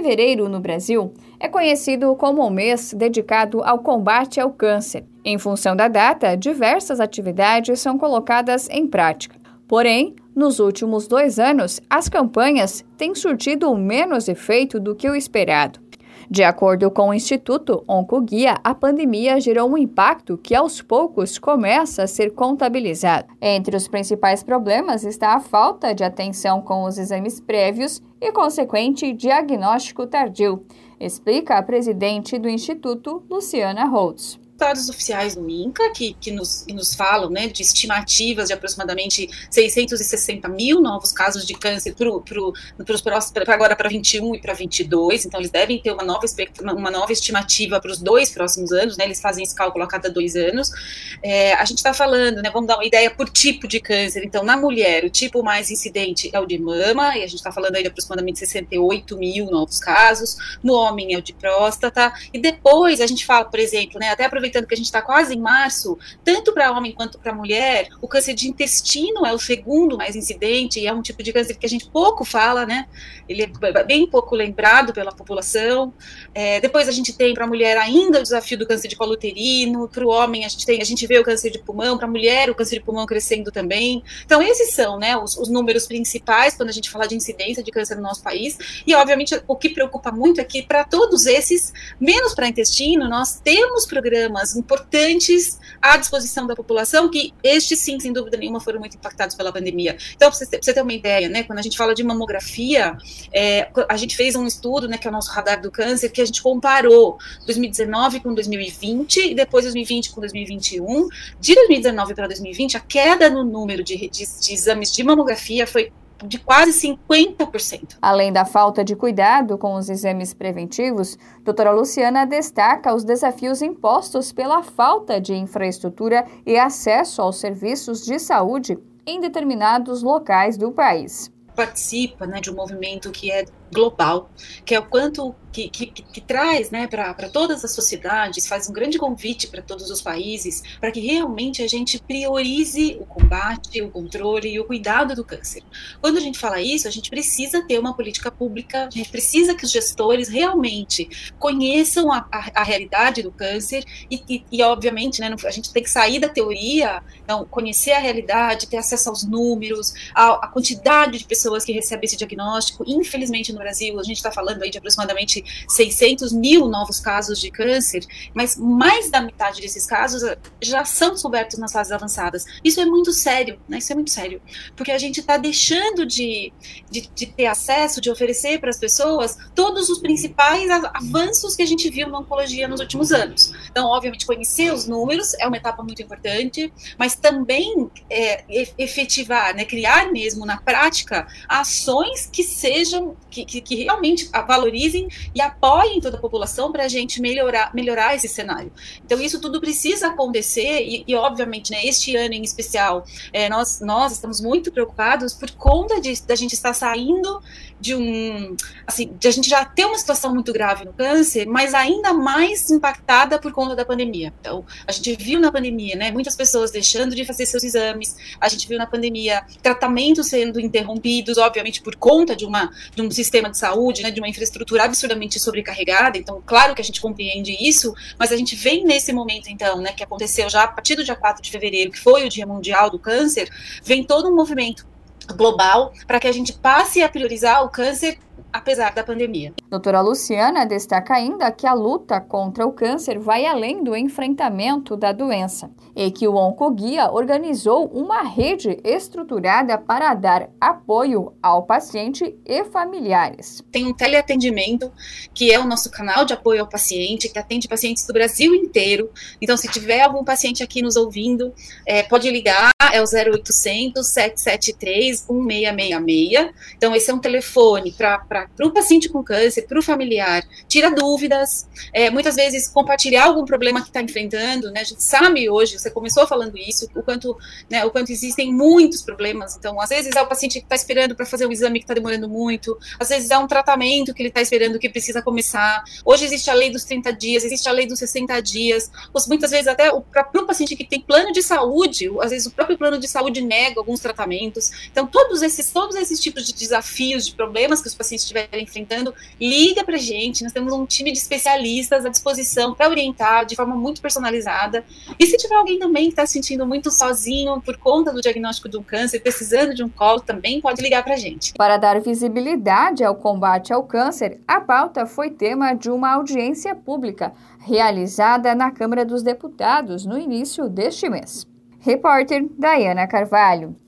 Fevereiro, no Brasil, é conhecido como o mês dedicado ao combate ao câncer. Em função da data, diversas atividades são colocadas em prática. Porém, nos últimos dois anos, as campanhas têm surtido menos efeito do que o esperado. De acordo com o Instituto Oncoguia, a pandemia gerou um impacto que aos poucos começa a ser contabilizado. Entre os principais problemas está a falta de atenção com os exames prévios e consequente diagnóstico tardio, explica a presidente do Instituto, Luciana Holtz dados oficiais do INCA, que, que, nos, que nos falam né, de estimativas de aproximadamente 660 mil novos casos de câncer para os próximos, agora para 21 e para 22, então eles devem ter uma nova, uma nova estimativa para os dois próximos anos, né, eles fazem esse cálculo a cada dois anos. É, a gente está falando, né, vamos dar uma ideia por tipo de câncer, então na mulher o tipo mais incidente é o de mama, e a gente está falando aí de aproximadamente 68 mil novos casos, no homem é o de próstata, e depois a gente fala, por exemplo, né, até aproveitando aproveitando que a gente está quase em março, tanto para homem quanto para mulher, o câncer de intestino é o segundo mais incidente e é um tipo de câncer que a gente pouco fala, né? Ele é bem pouco lembrado pela população. É, depois a gente tem para a mulher ainda o desafio do câncer de colo uterino, para o homem a gente tem, a gente vê o câncer de pulmão, para a mulher o câncer de pulmão crescendo também. Então esses são, né, os, os números principais quando a gente fala de incidência de câncer no nosso país. E obviamente o que preocupa muito é que para todos esses, menos para intestino, nós temos programas programas importantes à disposição da população, que estes sim, sem dúvida nenhuma, foram muito impactados pela pandemia. Então, para você, você ter uma ideia, né, quando a gente fala de mamografia, é, a gente fez um estudo, né, que é o nosso radar do câncer, que a gente comparou 2019 com 2020 e depois 2020 com 2021. De 2019 para 2020, a queda no número de, de, de exames de mamografia foi de quase 50%. Além da falta de cuidado com os exames preventivos, doutora Luciana destaca os desafios impostos pela falta de infraestrutura e acesso aos serviços de saúde em determinados locais do país. Participa né, de um movimento que é global, que é o quanto que, que, que traz né, para todas as sociedades, faz um grande convite para todos os países, para que realmente a gente priorize o combate, o controle e o cuidado do câncer. Quando a gente fala isso, a gente precisa ter uma política pública, a gente precisa que os gestores realmente conheçam a, a, a realidade do câncer e, e, e obviamente, né, a gente tem que sair da teoria, então, conhecer a realidade, ter acesso aos números, a quantidade de pessoas que recebem esse diagnóstico. Infelizmente, no Brasil, a gente está falando aí de aproximadamente 600 mil novos casos de câncer, mas mais da metade desses casos eh, já são descobertos nas fases avançadas. Isso é muito sério, né? Isso é muito sério, porque a gente está deixando de, de, de, ter acesso, de oferecer para as pessoas todos os principais avanços que a gente viu na oncologia nos últimos anos. Então, obviamente, conhecer os números é uma etapa muito importante, mas também é, efetivar, né, criar mesmo na prática ações que sejam, que, que, que realmente valorizem e apoiem toda a população para a gente melhorar, melhorar esse cenário. Então, isso tudo precisa acontecer, e, e obviamente, né, este ano em especial, é, nós, nós estamos muito preocupados por conta de, da gente estar saindo de um. Assim, de a gente já ter uma situação muito grave no câncer, mas ainda mais impactada por conta da pandemia. Então, a gente viu na pandemia, né, muitas pessoas deixando de fazer seus exames, a gente viu na pandemia tratamentos sendo interrompidos, obviamente, por conta de, uma, de um sistema de saúde, né, de uma infraestrutura absurdamente sobrecarregada. Então, claro que a gente compreende isso, mas a gente vem nesse momento, então, né, que aconteceu já a partir do dia 4 de fevereiro, que foi o Dia Mundial do Câncer, vem todo um movimento global para que a gente passe a priorizar o câncer apesar da pandemia. Doutora Luciana destaca ainda que a luta contra o câncer vai além do enfrentamento da doença e que o Oncoguia organizou uma rede estruturada para dar apoio ao paciente e familiares. Tem um teleatendimento, que é o nosso canal de apoio ao paciente, que atende pacientes do Brasil inteiro. Então, se tiver algum paciente aqui nos ouvindo, é, pode ligar, é o 0800 773 1666. Então, esse é um telefone para para o paciente com câncer, para o familiar, tira dúvidas, é, muitas vezes compartilhar algum problema que está enfrentando, né? A gente sabe hoje, você começou falando isso, o quanto, né, o quanto existem muitos problemas. Então, às vezes é o paciente que está esperando para fazer um exame que está demorando muito, às vezes é um tratamento que ele está esperando que precisa começar. Hoje existe a lei dos 30 dias, existe a lei dos 60 dias. Muitas vezes até o próprio paciente que tem plano de saúde, às vezes o próprio plano de saúde nega alguns tratamentos. Então, todos esses, todos esses tipos de desafios, de problemas que os pacientes estiver enfrentando, liga para gente. Nós temos um time de especialistas à disposição para orientar de forma muito personalizada. E se tiver alguém também que está se sentindo muito sozinho por conta do diagnóstico de um câncer, precisando de um colo, também pode ligar para gente. Para dar visibilidade ao combate ao câncer, a pauta foi tema de uma audiência pública realizada na Câmara dos Deputados no início deste mês. Repórter Diana Carvalho.